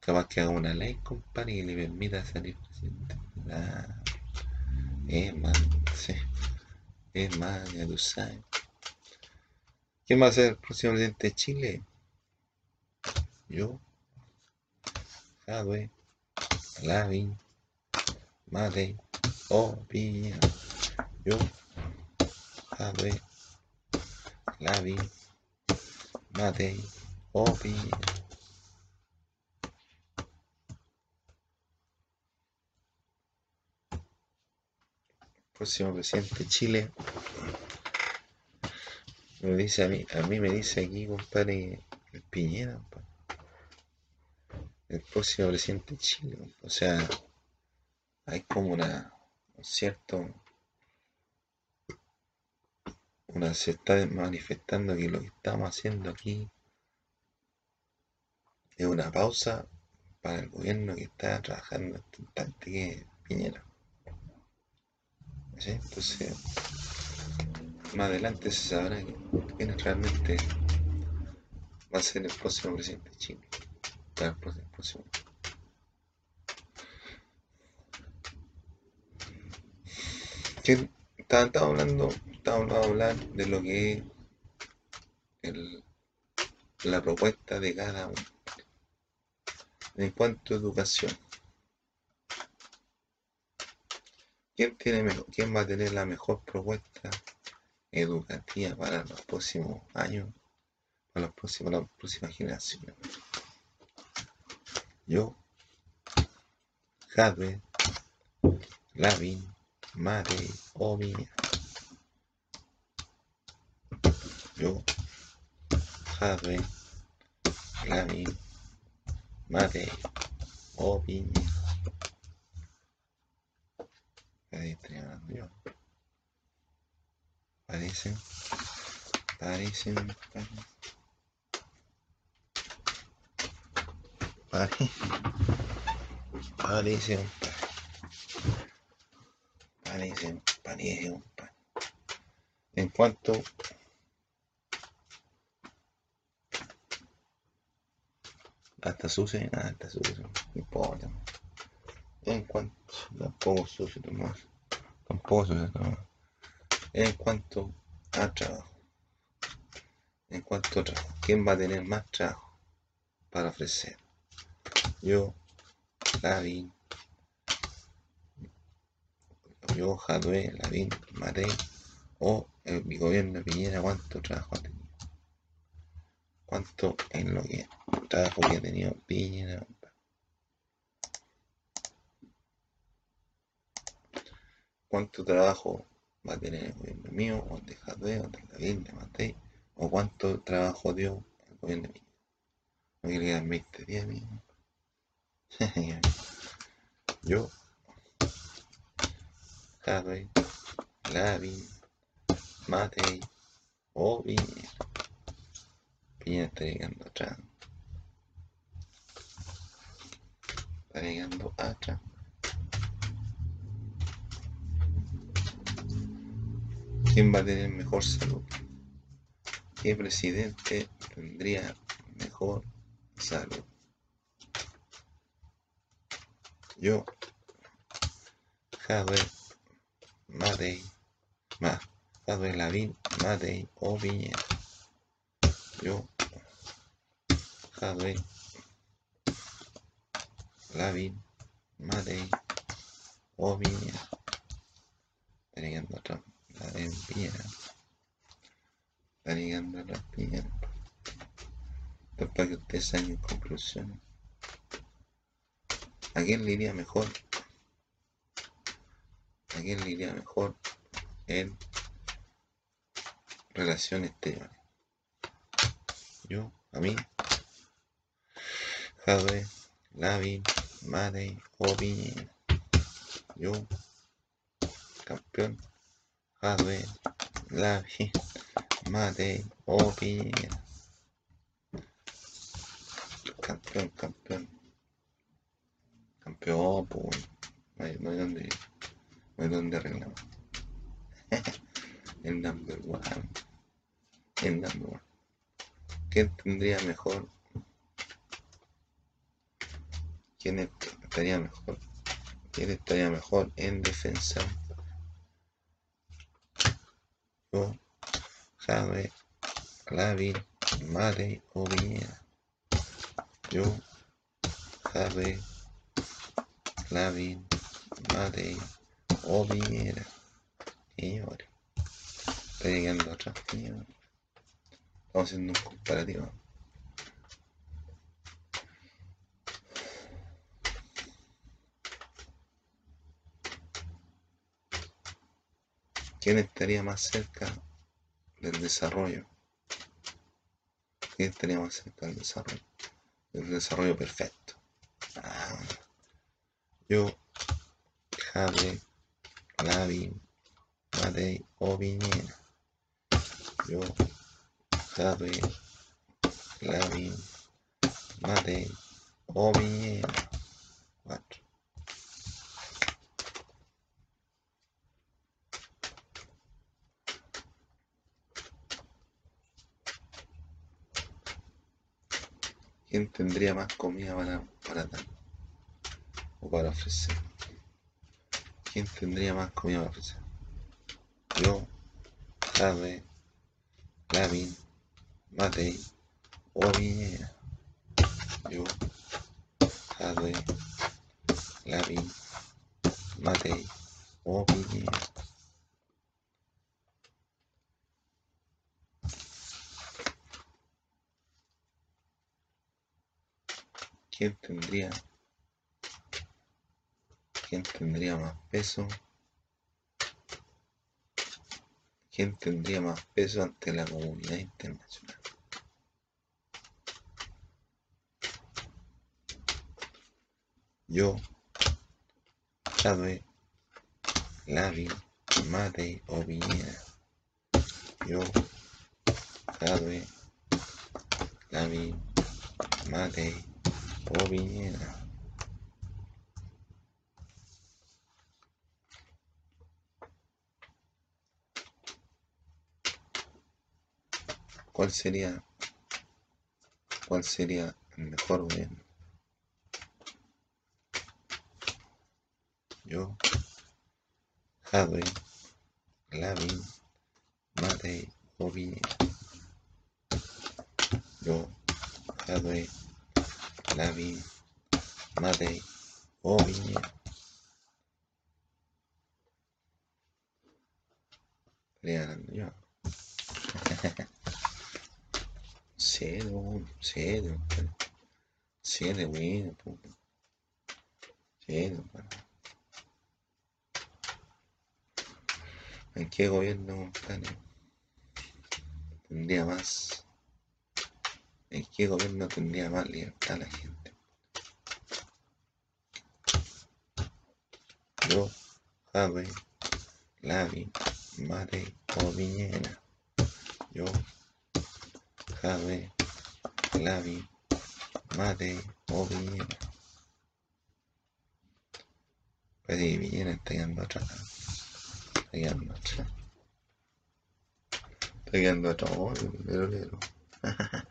Capaz que haga una ley, compadre, y le permita salir presidente. Ah, es más, sí. Tú sabes. ¿Quién va a ser el próximo presidente de Chile? Yo. Jadwe. Lavín. Matei. O Piñera. Yo. Jadwe. Lavín. Matei. O Piñera. próximo presidente de Chile me dice a mí, a mí me dice aquí, compadre, el Piñera, el próximo presidente de Chile, o sea, hay como una, un cierto, una, se está manifestando que lo que estamos haciendo aquí es una pausa para el gobierno que está trabajando en instante que Piñera. ¿Sí? Entonces, más adelante se sabrá quién realmente va a ser el próximo presidente de Chile. ¿Quién? Estaba, hablando, estaba hablando de lo que es el- la propuesta de cada uno. En cuanto a educación. ¿Quién, tiene ¿Quién va a tener la mejor propuesta educativa para los próximos años, para los próximos, las próximas generaciones? Yo, Jadwe, Lavin, Matei o Viñera. Yo, Jadwe, Lavin, Matei o Viñera. Ahí yo. Parecen, parecen, parecen. Pare, parece un pan. Parece, parece un. En cuanto hasta sucio, nada, hasta sucio, no importa. En cuanto, tampoco sucio, más, tampoco sucio, no. En cuanto a trabajo, en cuanto a trabajo, ¿quién va a tener más trabajo para ofrecer? Yo, Lavín, yo, Jadwe, Lavín, Matei, o el, mi gobierno de Piñera, ¿cuánto trabajo ha tenido? ¿Cuánto en lo que trabajo que ha tenido Piñera? ¿Cuánto trabajo va a tener el gobierno mío, o de Jadwe, o el de Matei? ¿O cuánto trabajo dio el gobierno Piñera? No que le quedan 20 días, mismo. Yo, Jadwe, Lavín, Matei o Piñera. Piñera está llegando atrás. Está llegando atrás. ¿Quién va a tener mejor salud? ¿Qué presidente tendría mejor salud? Yo, Jadwe, Matei, Ma, Jadwe, Lavín, Matei o. Yo, Jadwe, Lavín, Matei o llegando Lavín, Piñera. Está llegando atrás Piñera. Esto es para que ustedes saquen conclusiones. ¿A quién le iría mejor? ¿A quién le iría mejor en relaciones exteriores? Yo, a mí, Jadwe, Lavín, Matei o Piñera. Yo, campeón, Jadwe, Lavín, Matei o Piñera. Campeón, campeón. Campeón, pues, no hay, no hay donde, no hay donde arreglar. El number one. El number one. ¿Quién tendría mejor? ¿Quién estaría mejor? ¿Quién estaría mejor en defensa? Yo, Jadwe, Lavín, Matei o Piñera. Yo, Jadwe, Lavín, Matei o Piñera. Señores, está llegando atrás, señores. Estamos haciendo un comparativo. ¿Quién estaría más cerca del desarrollo? ¿Quién estaría más cerca del desarrollo? Del desarrollo perfecto. Ah, yo, Jadwe, Lavín, Matei o Piñera. Yo, Jadwe, Lavín, Matei o Piñera. Cuatro. ¿Quién tendría más comida para, para dar? O para ofrecer. ¿Quién tendría más comida para ofrecer? Yo, Jadwe, Lavín, Matei o. Yo, Jadwe, Lavín, Matei o. ¿Quién tendría ¿Quién tendría más peso? ¿Quién tendría más peso ante la comunidad internacional? Yo, Jadwe, Lavi, Matei o Piñera. Yo, Jadwe, Lavi, Matei o Piñera. ¿Cuál sería, cuál sería el mejor gobierno? Yo, Jadwe, Lavin, Matei o. Yo, Jadwe, Lavin, Matei o Piñera. Estaría ganando yo. Po. Siete, compadre. ¿En qué gobierno, compadre? Tendría más. ¿En qué gobierno tendría más libertad la gente? Yo, Jave, Lavi, Mate o Piñera. Yo, Jave, Lavi, Mate o Piñera. Pues sí, Piñera está quedando atrás. Está quedando atrás. Está quedando atrás. Oh.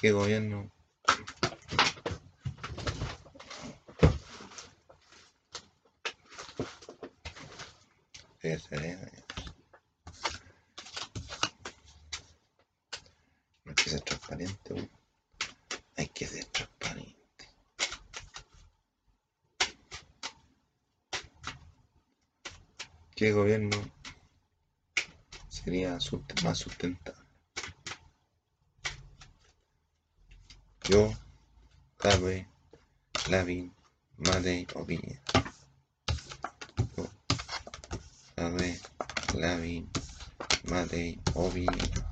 qué gobierno? Ese, eh, No hay que ser transparente. Hay que ser transparente. ¿Qué gobierno sería más sustentable? Yo, Carve, Lavin, Matei o Piñera. Yo, Carve, Lavin, Matei o Piñera.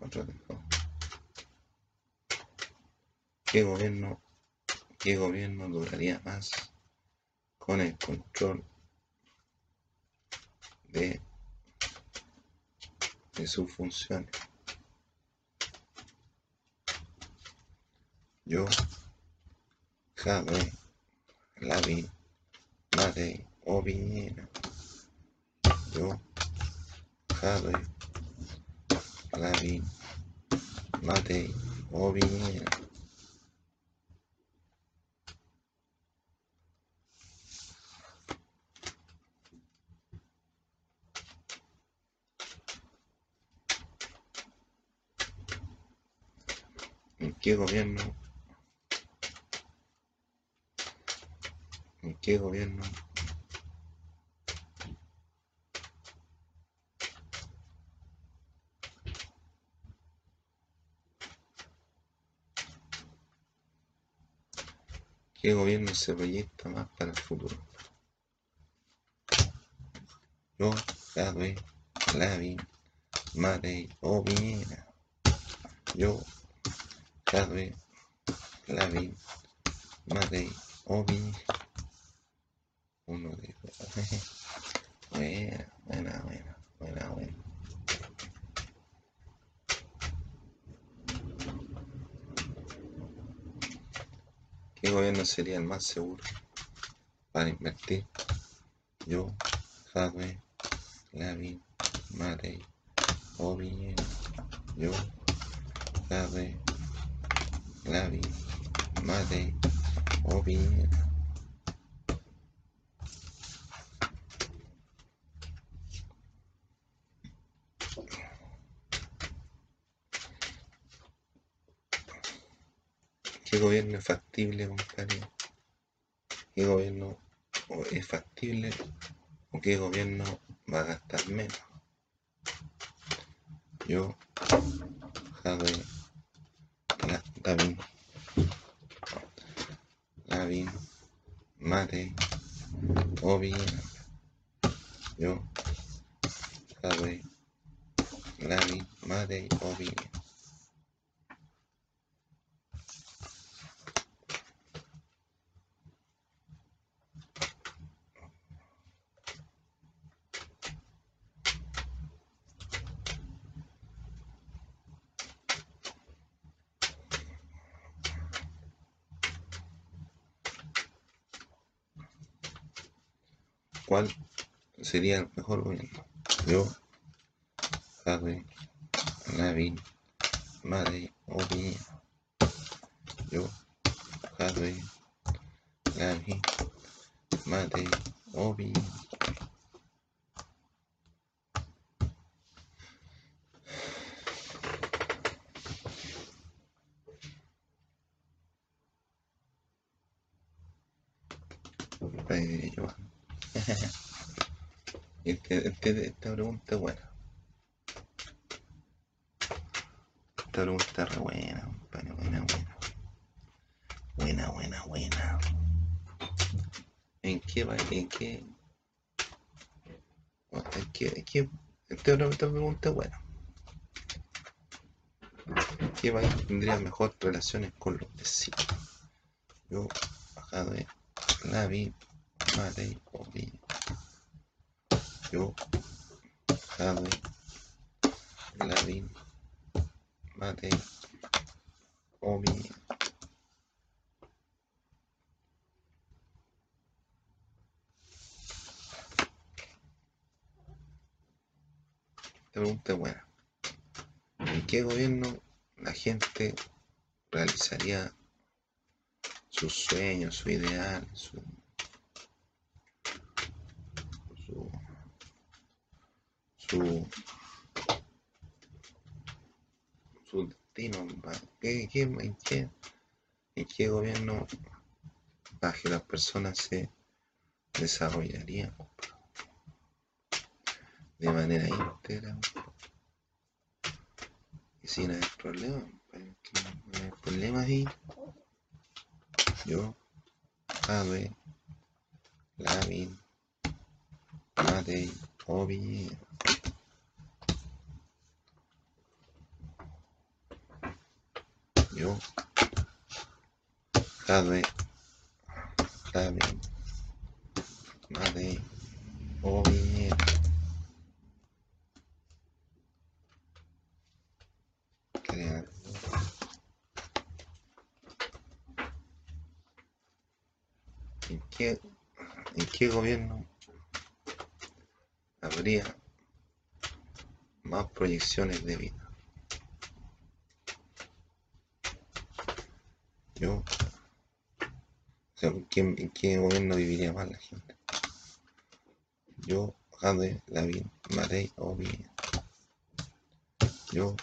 Otro tengo. ¿Qué gobierno, qué gobierno duraría más con el control de, Yo, Jave, Lavi, Matei o Piñera. Yo, Jave, Lavi, Matei o Piñera. ¿En qué gobierno? ¿En qué gobierno? ¿Qué gobierno se proyecta más para el futuro? Yo, Jadwe, Lavin, Matei o Piñera. Yo, Jadwe, Lavin, Matei o Piñera. Uno de Buena, buena, buena, buena, buena. ¿Qué gobierno sería el más seguro para invertir? Yo, Jadwe, Lavin, Matei o Piñera. Yo, Jadwe, Lavin, Matei o Piñera. qué gobierno es factible, compadre? ¿Qué gobierno es factible o qué gobierno va a gastar menos? Yo, Jadwe, David, David, Mate, Obi, yo, Jadwe, David, Mate, Obi. ¿Cuál sería el mejor gobierno? Yo, Javi, Lavín, Madre, Obi. Yo, Javi, Lavín, Madre, Obi. yo. Esta pregunta es buena. Esta pregunta es re buena, compadre. Buena, buena. Buena, buena, buena. ¿En qué va? ¿En qué? ¿En qué? ¿En qué? Esta, pregunta es buena. ¿En qué país tendría mejor relaciones con los vecinos? Yo, bajado de la vi, madre, vi yo, Javi, Lavin, Mate, Omi. Pregunta buena. ¿En qué gobierno la gente realizaría sus sueños, su ideal, su su, su destino, ¿Qué, qué, en, qué, en qué gobierno para que las personas se desarrollarían de manera íntegra y sin haber problemas. No hay problemas ahí. Yo, Ave, Lavin, Matei, Obi, yo, Jadwe, Lamin, Made, Obi, ¿En qué, ¿En qué gobierno habría proyecciones de vida? Yo, ¿en qué, gobierno viviría más la gente? Yo, Jade, David, Marey o bien. Yo,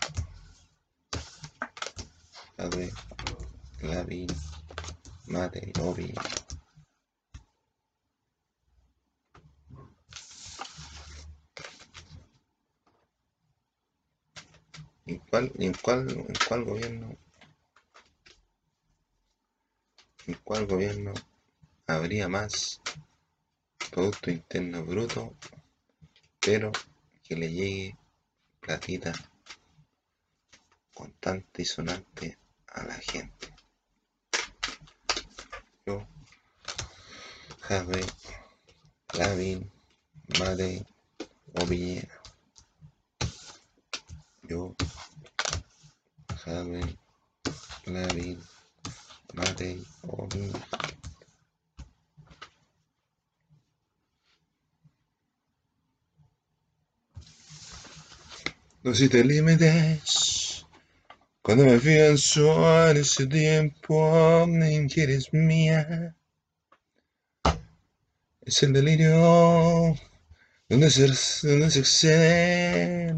Jade, David, Marey o bien. ¿En cuál, en cuál, en cuál gobierno en cuál gobierno habría más Producto Interno Bruto, pero que le llegue platita constante y sonante a la gente. Yo, Javi, Lavin, Made, Ovillena. Yo, Javi, Lavin, Mate Omi. No si te límites cuando me pienso en ese tiempo en que eres mía. Es el delirio donde se, donde se excede